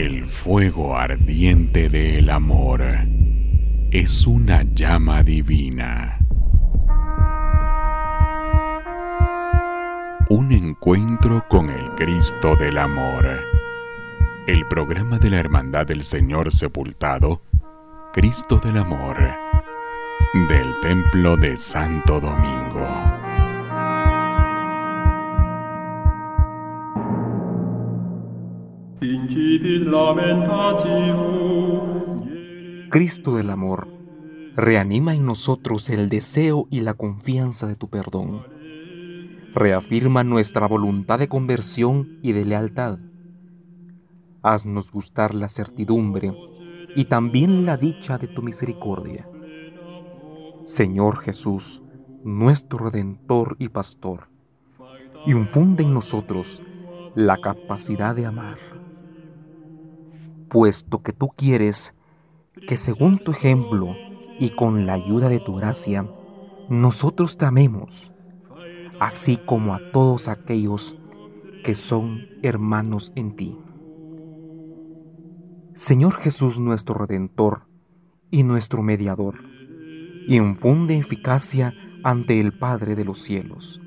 El fuego ardiente del amor es una llama divina. Un encuentro con el Cristo del Amor. El programa de la Hermandad del Señor Sepultado, Cristo del Amor, del Templo de Santo Domingo. Cristo del Amor, reanima en nosotros el deseo y la confianza de tu perdón. Reafirma nuestra voluntad de conversión y de lealtad. Haznos gustar la certidumbre y también la dicha de tu misericordia. Señor Jesús, nuestro Redentor y Pastor, infunde en nosotros la capacidad de amar. Puesto que tú quieres que según tu ejemplo y con la ayuda de tu gracia, nosotros te amemos, así como a todos aquellos que son hermanos en ti. Señor Jesús nuestro Redentor y nuestro Mediador, infunde eficacia ante el Padre de los cielos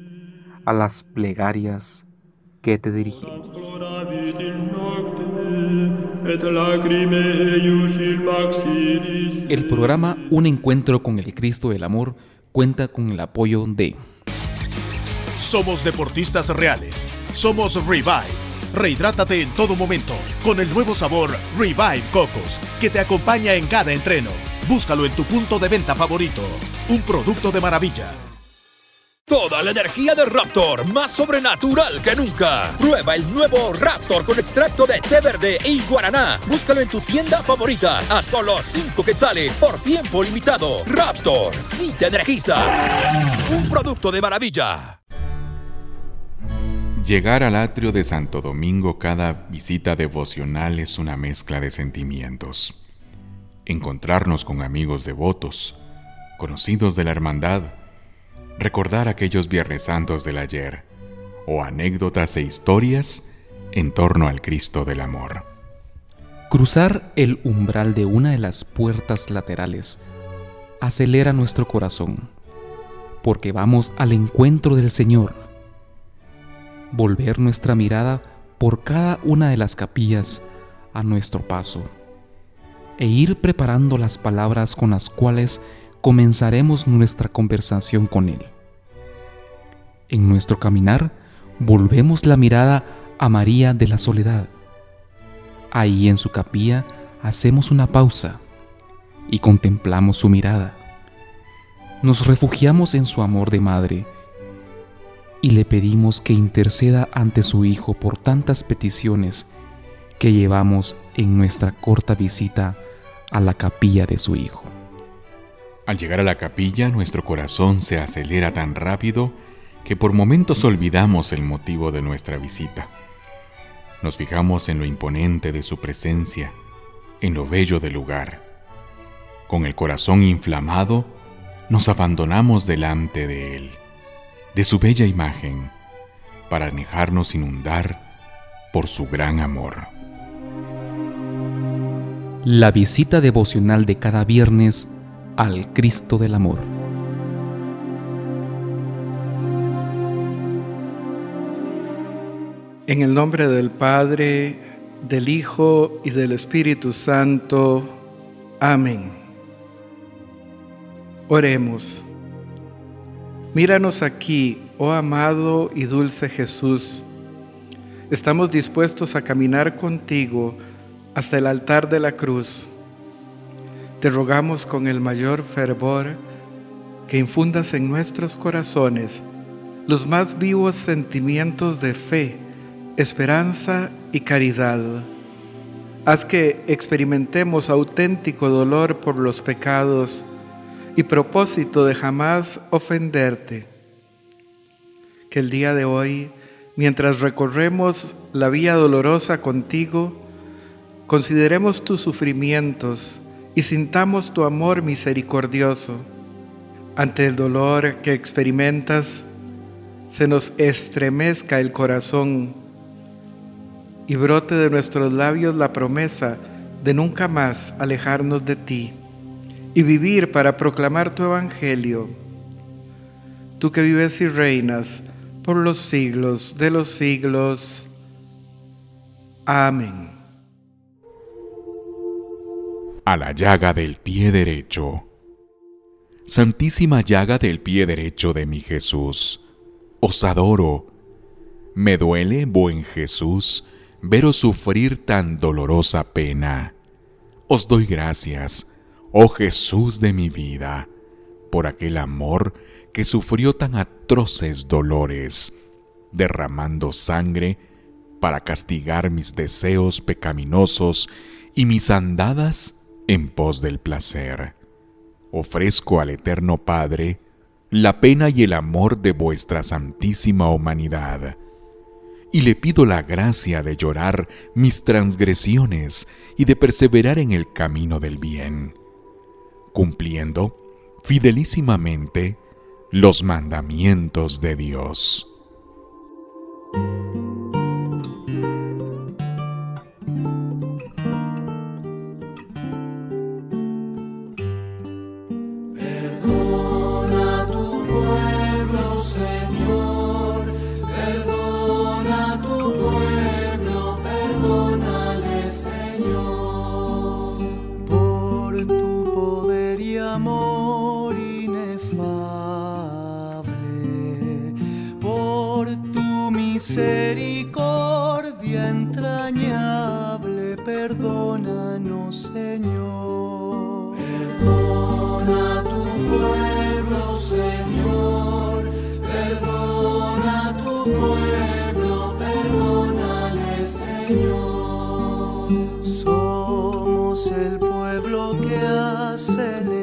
a las plegarias que te dirigimos. El programa Un Encuentro con el Cristo del Amor cuenta con el apoyo de Somos deportistas reales. Somos Revive. Rehidrátate en todo momento con el nuevo sabor Revive Cocos que te acompaña en cada entreno. Búscalo en tu punto de venta favorito. Un producto de maravilla. Toda la energía de Raptor, más sobrenatural que nunca. Prueba el nuevo Raptor con extracto de té verde y guaraná. Búscalo en tu tienda favorita a solo 5 quetzales por tiempo limitado. Raptor, sí te energiza. Un producto de maravilla. Llegar al atrio de Santo Domingo cada visita devocional es una mezcla de sentimientos. Encontrarnos con amigos devotos, conocidos de la hermandad, recordar aquellos Viernes Santos del ayer, o anécdotas e historias en torno al Cristo del Amor. Cruzar el umbral de una de las puertas laterales acelera nuestro corazón, porque vamos al encuentro del Señor. Volver nuestra mirada por cada una de las capillas a nuestro paso e ir preparando las palabras con las cuales comenzaremos nuestra conversación con Él. En nuestro caminar, volvemos la mirada a María de la Soledad. Ahí en su capilla hacemos una pausa y contemplamos su mirada. Nos refugiamos en su amor de madre y le pedimos que interceda ante su Hijo por tantas peticiones que llevamos en nuestra corta visita a la capilla de su Hijo. Al llegar a la capilla, nuestro corazón se acelera tan rápido que por momentos olvidamos el motivo de nuestra visita. Nos fijamos en lo imponente de su presencia, en lo bello del lugar. Con el corazón inflamado, nos abandonamos delante de Él, de su bella imagen, para dejarnos inundar por su gran amor. La visita devocional de cada viernes al Cristo del Amor. En el nombre del Padre, del Hijo y del Espíritu Santo. Amén. Oremos. Míranos aquí, oh amado y dulce Jesús. Estamos dispuestos a caminar contigo hasta el altar de la cruz te rogamos con el mayor fervor que infundas en nuestros corazones los más vivos sentimientos de fe, esperanza y caridad. Haz que experimentemos auténtico dolor por los pecados y propósito de jamás ofenderte. Que el día de hoy, mientras recorremos la vía dolorosa contigo, consideremos tus sufrimientos, y sintamos tu amor misericordioso. Ante el dolor que experimentas, se nos estremezca el corazón y brote de nuestros labios la promesa de nunca más alejarnos de ti y vivir para proclamar tu evangelio. Tú que vives y reinas por los siglos de los siglos. Amén. A la llaga del pie derecho. Santísima llaga del pie derecho de mi Jesús, os adoro. Me duele, buen Jesús, veros sufrir tan dolorosa pena. Os doy gracias, oh Jesús de mi vida, por aquel amor que sufrió tan atroces dolores, derramando sangre para castigar mis deseos pecaminosos y mis andadas en pos del placer ofrezco al Eterno Padre la pena y el amor de vuestra santísima humanidad, y le pido la gracia de llorar mis transgresiones y de perseverar en el camino del bien, cumpliendo fidelísimamente los mandamientos de Dios. Pueblo, perdónale, Señor. Somos el pueblo que has elegido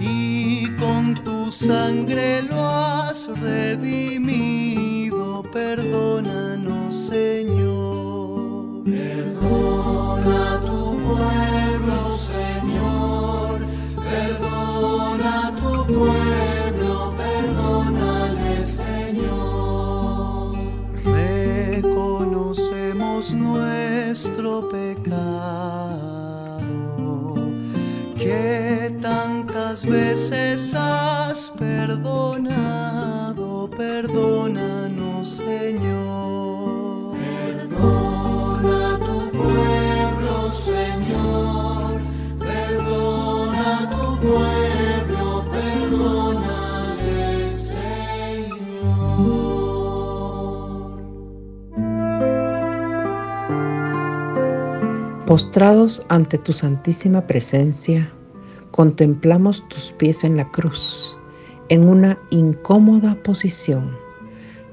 y con tu sangre tantas veces has perdonado perdónanos, Señor. Perdona a tu pueblo, Señor. Perdona a tu pueblo, perdónale, Señor. Postrados ante tu santísima presencia, contemplamos tus pies en la cruz en una incómoda posición,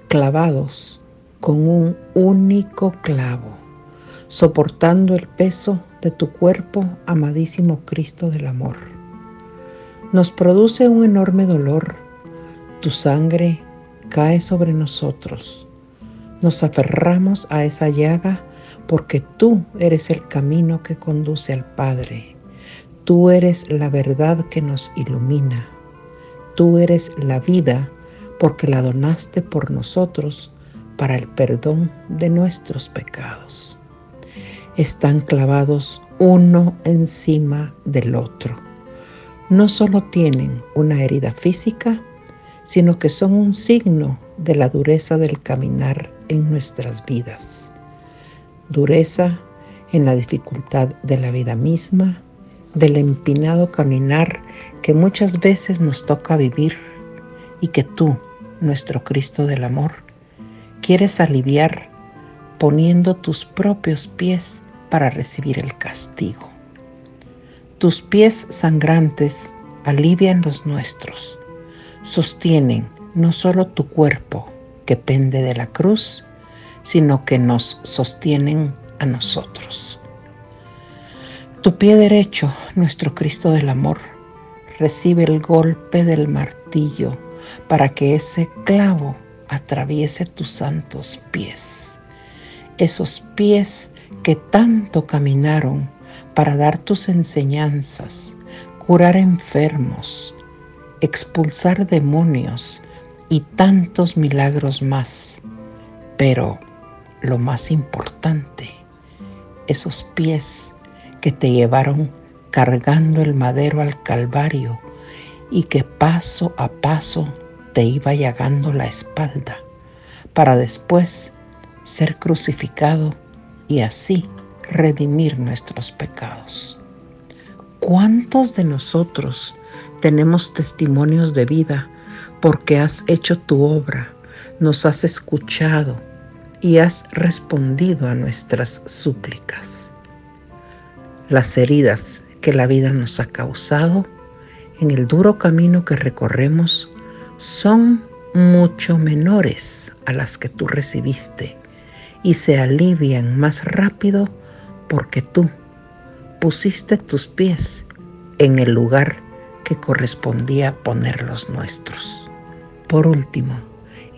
clavados con un único clavo, soportando el peso de tu cuerpo, amadísimo Cristo del amor. Nos produce un enorme dolor, tu sangre cae sobre nosotros. Nos aferramos a esa llaga porque tú eres el camino que conduce al Padre. Tú eres la verdad que nos ilumina tú eres la vida porque la donaste por nosotros para el perdón de nuestros pecados. Están clavados uno encima del otro. No solo tienen una herida física, sino que son un signo de la dureza del caminar en nuestras vidas. Dureza en la dificultad de la vida misma, del empinado caminar que muchas veces nos toca vivir y que tú, nuestro Cristo del amor, quieres aliviar poniendo tus propios pies para recibir el castigo. Tus pies sangrantes alivian los nuestros, sostienen no solo tu cuerpo que pende de la cruz, sino que nos sostienen a nosotros. Tu pie derecho, nuestro Cristo del amor, recibe el golpe del martillo para que ese clavo atraviese tus santos pies. Esos pies que tanto caminaron para dar tus enseñanzas, curar enfermos, expulsar demonios y tantos milagros más. Pero lo más importante, esos pies que te llevaron cargando el madero al Calvario y que paso a paso te iba llagando la espalda para después ser crucificado y así redimir nuestros pecados. ¿Cuántos de nosotros tenemos testimonios de vida porque has hecho tu obra, nos has escuchado y has respondido a nuestras súplicas? Las heridas que la vida nos ha causado en el duro camino que recorremos son mucho menores a las que tú recibiste y se alivian más rápido porque tú pusiste tus pies en el lugar que correspondía poner los nuestros. Por último,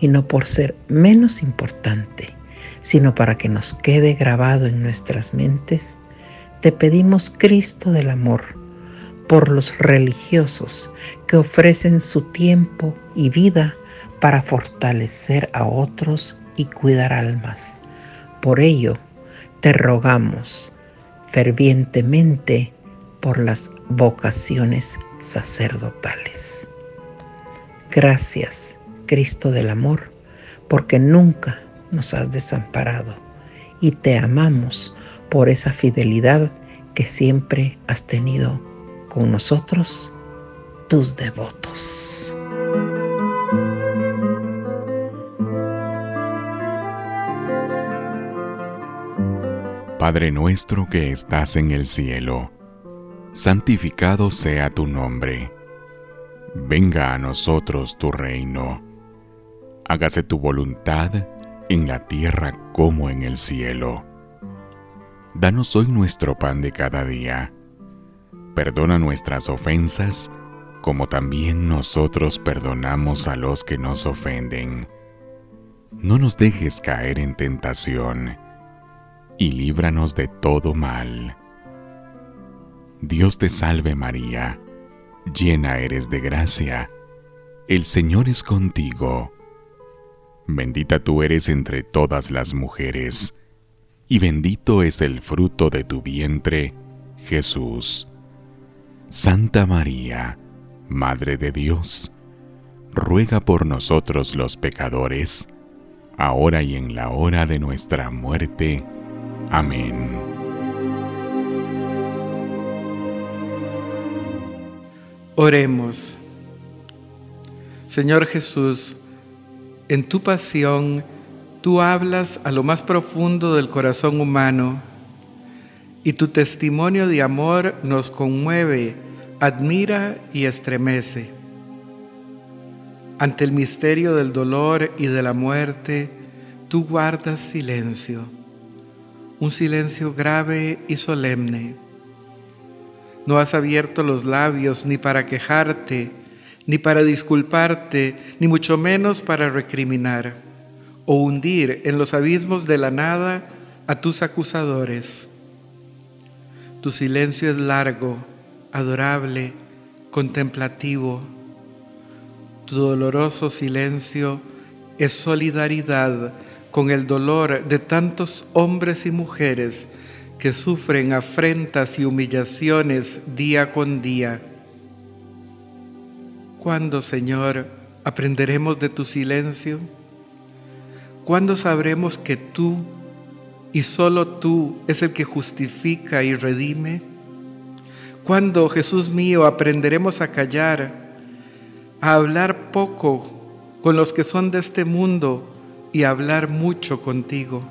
y no por ser menos importante, sino para que nos quede grabado en nuestras mentes, te pedimos Cristo del amor por los religiosos que ofrecen su tiempo y vida para fortalecer a otros y cuidar almas. Por ello, te rogamos fervientemente por las vocaciones sacerdotales. Gracias, Cristo del Amor, porque nunca nos has desamparado y te amamos por esa fidelidad que siempre has tenido con nosotros, tus devotos. Padre nuestro que estás en el cielo, santificado sea tu nombre. Venga a nosotros tu reino. Hágase tu voluntad en la tierra como en el cielo. Danos hoy nuestro pan de cada día Perdona nuestras ofensas, como también nosotros perdonamos a los que nos ofenden. No nos dejes caer en tentación, y líbranos de todo mal. Dios te salve María, llena eres de gracia, el Señor es contigo. Bendita tú eres entre todas las mujeres, y bendito es el fruto de tu vientre, Jesús. Santa María, Madre de Dios, ruega por nosotros los pecadores, ahora y en la hora de nuestra muerte. Amén. Oremos. Señor Jesús, en tu pasión tú hablas a lo más profundo del corazón humano y tu testimonio de amor nos conmueve, admira y estremece. Ante el misterio del dolor y de la muerte, tú guardas silencio, un silencio grave y solemne. No has abierto los labios ni para quejarte, ni para disculparte, ni mucho menos para recriminar o hundir en los abismos de la nada a tus acusadores. Tu silencio es largo, adorable, contemplativo. Tu doloroso silencio es solidaridad con el dolor de tantos hombres y mujeres que sufren afrentas y humillaciones día con día. ¿Cuándo, Señor, aprenderemos de tu silencio? ¿Cuándo sabremos que tú y solo tú es el que justifica y redime? Cuando, Jesús mío, aprenderemos a callar, a hablar poco con los que son de este mundo y a hablar mucho contigo?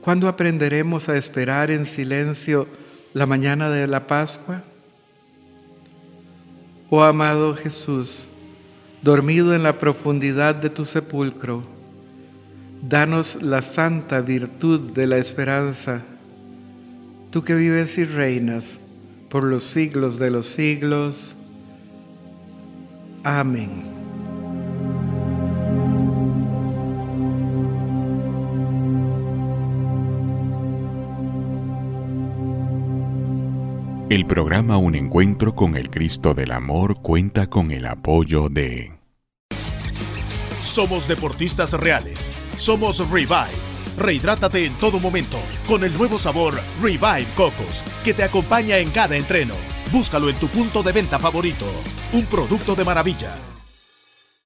¿Cuándo aprenderemos a esperar en silencio la mañana de la Pascua? Oh amado Jesús, dormido en la profundidad de tu sepulcro, Danos la santa virtud de la esperanza, tú que vives y reinas por los siglos de los siglos. Amén. El programa Un Encuentro con el Cristo del Amor cuenta con el apoyo de... Somos deportistas reales Somos Revive. Rehidrátate en todo momento con el nuevo sabor Revive Cocos, que te acompaña en cada entreno. Búscalo en tu punto de venta favorito. Un producto de maravilla.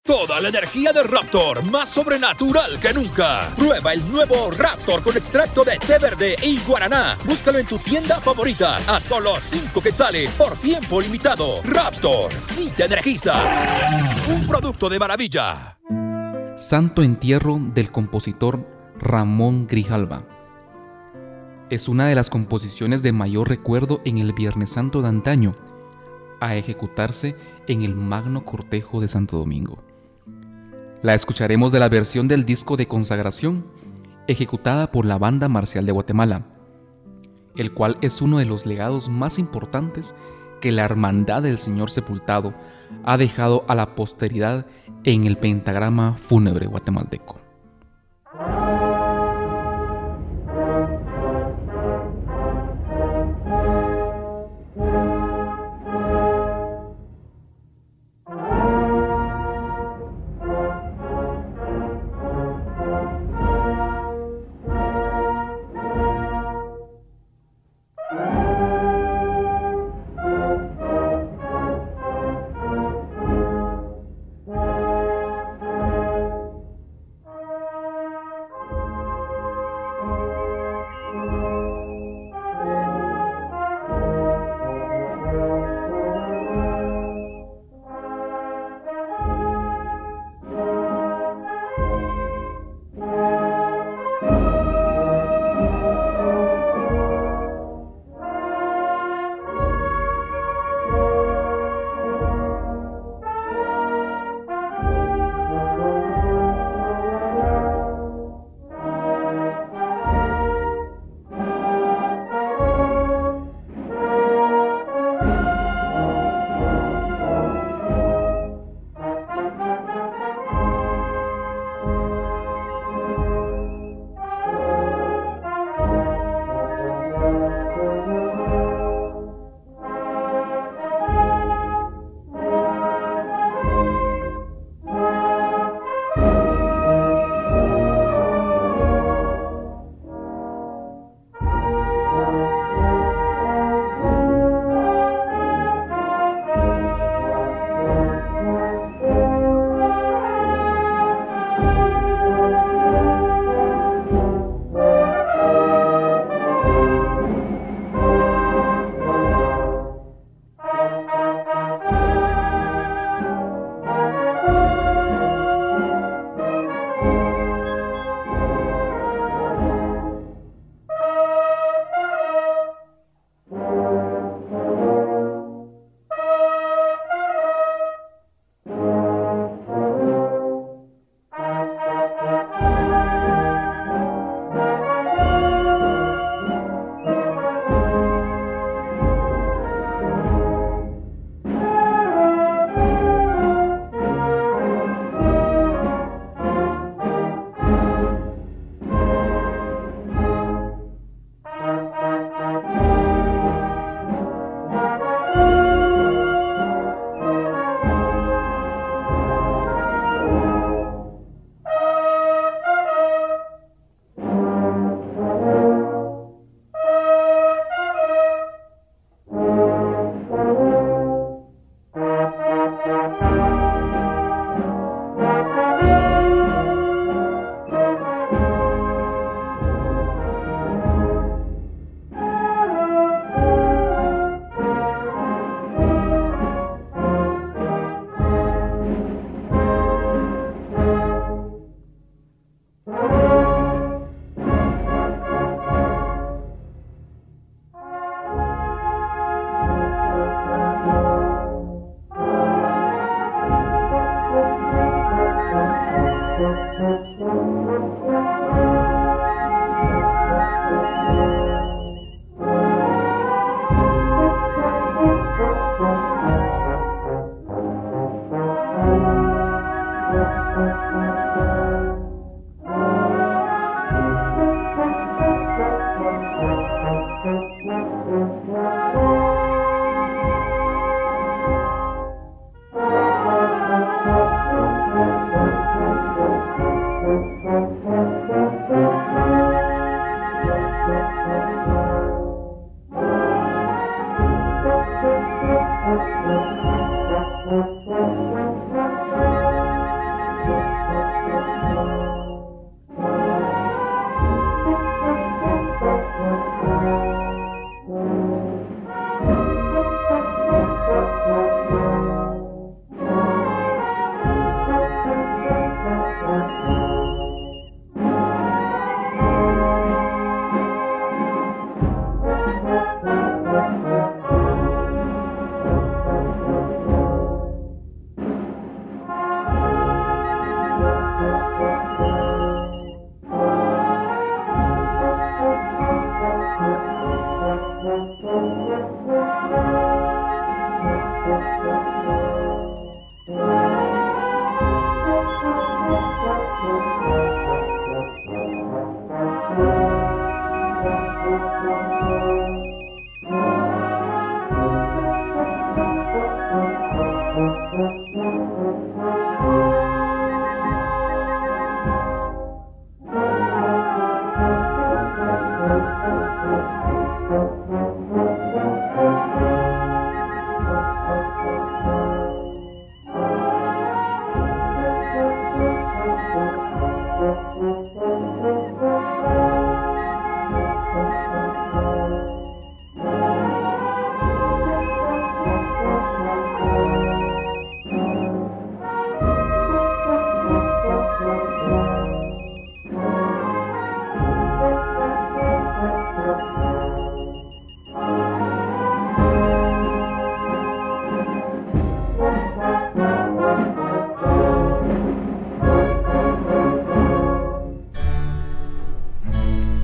Toda la energía de Raptor, más sobrenatural que nunca. Prueba el nuevo Raptor con extracto de té verde y guaraná. Búscalo en tu tienda favorita a solo 5 quetzales por tiempo limitado. Raptor, sí te energiza. Un producto de maravilla. Santo Entierro del compositor Ramón Grijalva. Es una de las composiciones de mayor recuerdo en el Viernes Santo de antaño, a ejecutarse en el Magno Cortejo de Santo Domingo. La escucharemos de la versión del disco de consagración, ejecutada por la Banda Marcial de Guatemala, el cual es uno de los legados más importantes que la Hermandad del Señor Sepultado ha dejado a la posteridad en el pentagrama fúnebre guatemalteco.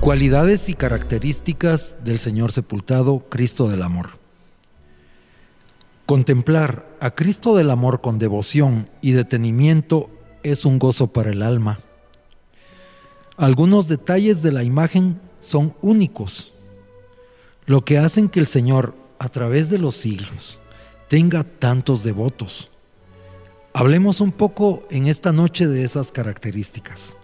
Cualidades y características del Señor sepultado, Cristo del Amor. Contemplar a Cristo del Amor con devoción y detenimiento es un gozo para el alma. Algunos detalles de la imagen son únicos, lo que hacen que el Señor, a través de los siglos, tenga tantos devotos. Hablemos un poco en esta noche de esas características.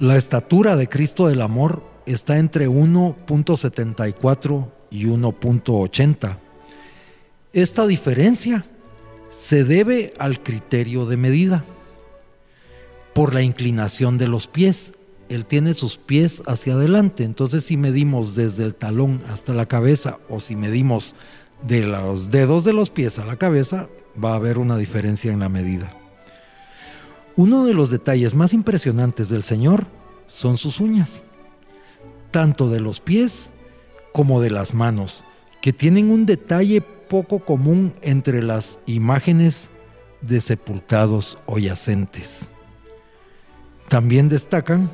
La estatura de Cristo del Amor está entre 1.74 y 1.80. Esta diferencia se debe al criterio de medida. Por la inclinación de los pies, él tiene sus pies hacia adelante, entonces si medimos desde el talón hasta la cabeza o si medimos de los dedos de los pies a la cabeza, va a haber una diferencia en la medida. Uno de los detalles más impresionantes del Señor son sus uñas, tanto de los pies como de las manos, que tienen un detalle poco común entre las imágenes de sepultados o yacentes. También destacan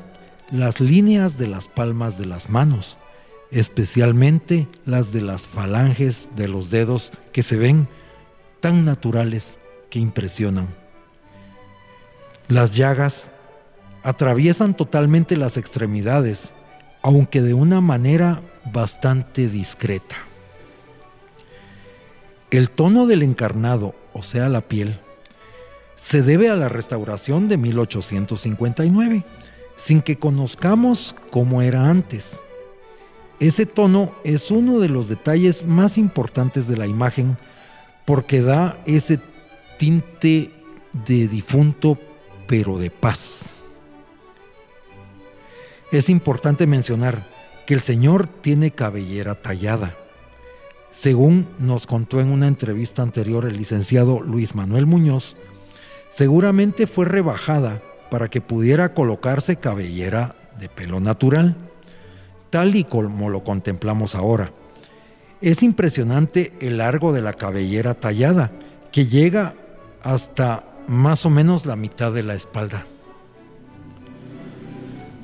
las líneas de las palmas de las manos, especialmente las de las falanges de los dedos que se ven tan naturales que impresionan. Las llagas atraviesan totalmente las extremidades, aunque de una manera bastante discreta. El tono del encarnado, o sea, la piel, se debe a la restauración de 1859, sin que conozcamos cómo era antes. Ese tono es uno de los detalles más importantes de la imagen porque da ese tinte de difunto pero de paz. Es importante mencionar que el Señor tiene cabellera tallada. Según nos contó en una entrevista anterior el licenciado Luis Manuel Muñoz, seguramente fue rebajada para que pudiera colocarse cabellera de pelo natural, tal y como lo contemplamos ahora. Es impresionante el largo de la cabellera tallada, que llega hasta más o menos la mitad de la espalda.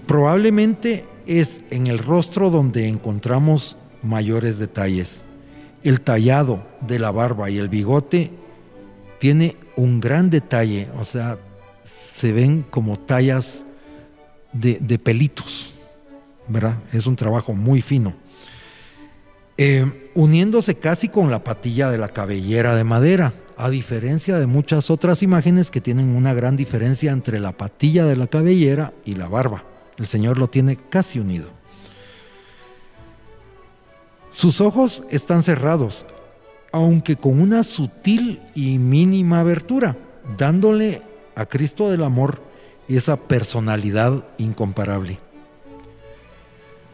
Probablemente es en el rostro donde encontramos mayores detalles. El tallado de la barba y el bigote tiene un gran detalle, o sea, se ven como tallas de, pelitos, ¿verdad? Es un trabajo muy fino. Eh, uniéndose casi con la patilla de la cabellera de madera, a diferencia de muchas otras imágenes que tienen una gran diferencia entre la patilla de la cabellera y la barba. El Señor lo tiene casi unido. Sus ojos están cerrados, aunque con una sutil y mínima abertura, dándole a Cristo del Amor esa personalidad incomparable.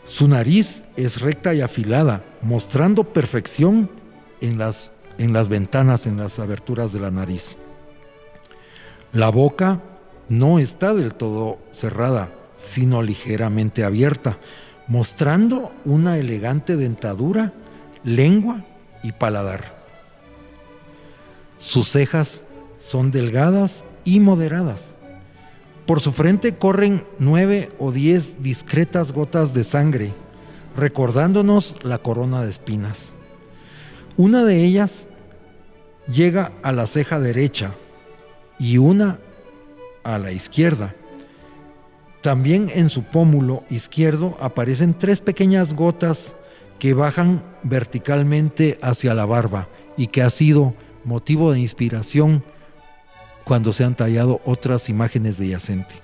Su nariz es recta y afilada, mostrando perfección en las, en las ventanas, en las aberturas de la nariz. La boca no está del todo cerrada, sino ligeramente abierta, mostrando una elegante dentadura, lengua y paladar. Sus cejas son delgadas y moderadas. Por su frente corren nueve o diez discretas gotas de sangre, recordándonos la corona de espinas. Una de ellas llega a la ceja derecha y una a la izquierda también en su pómulo izquierdo aparecen tres pequeñas gotas que bajan verticalmente hacia la barba y que ha sido motivo de inspiración cuando se han tallado otras imágenes de yacente.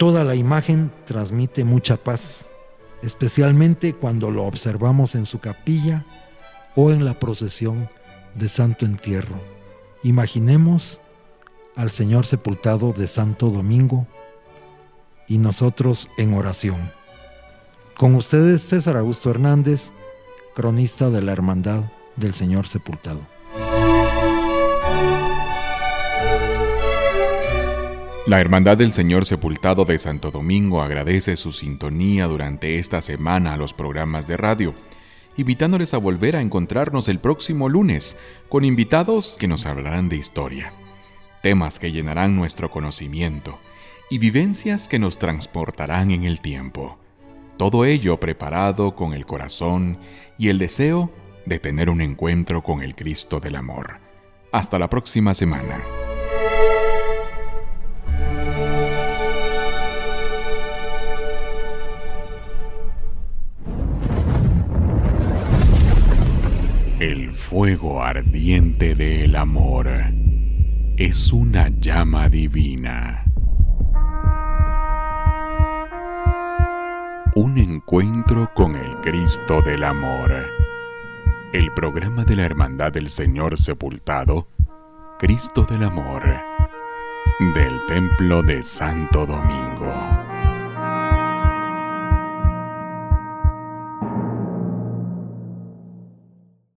Toda la imagen transmite mucha paz, especialmente cuando lo observamos en su capilla o en la procesión de Santo Entierro. Imaginemos al Señor sepultado de Santo Domingo y nosotros en oración. Con ustedes César Augusto Hernández, cronista de la Hermandad del Señor Sepultado. La Hermandad del Señor Sepultado de Santo Domingo agradece su sintonía durante esta semana a los programas de radio, invitándoles a volver a encontrarnos el próximo lunes con invitados que nos hablarán de historia temas que llenarán nuestro conocimiento y vivencias que nos transportarán en el tiempo. Todo ello preparado con el corazón y el deseo de tener un encuentro con el Cristo del Amor. Hasta la próxima semana. Fuego ardiente del amor es una llama divina. Un encuentro con el Cristo del Amor. El programa de la Hermandad del Señor Sepultado, Cristo del Amor, del Templo de Santo Domingo.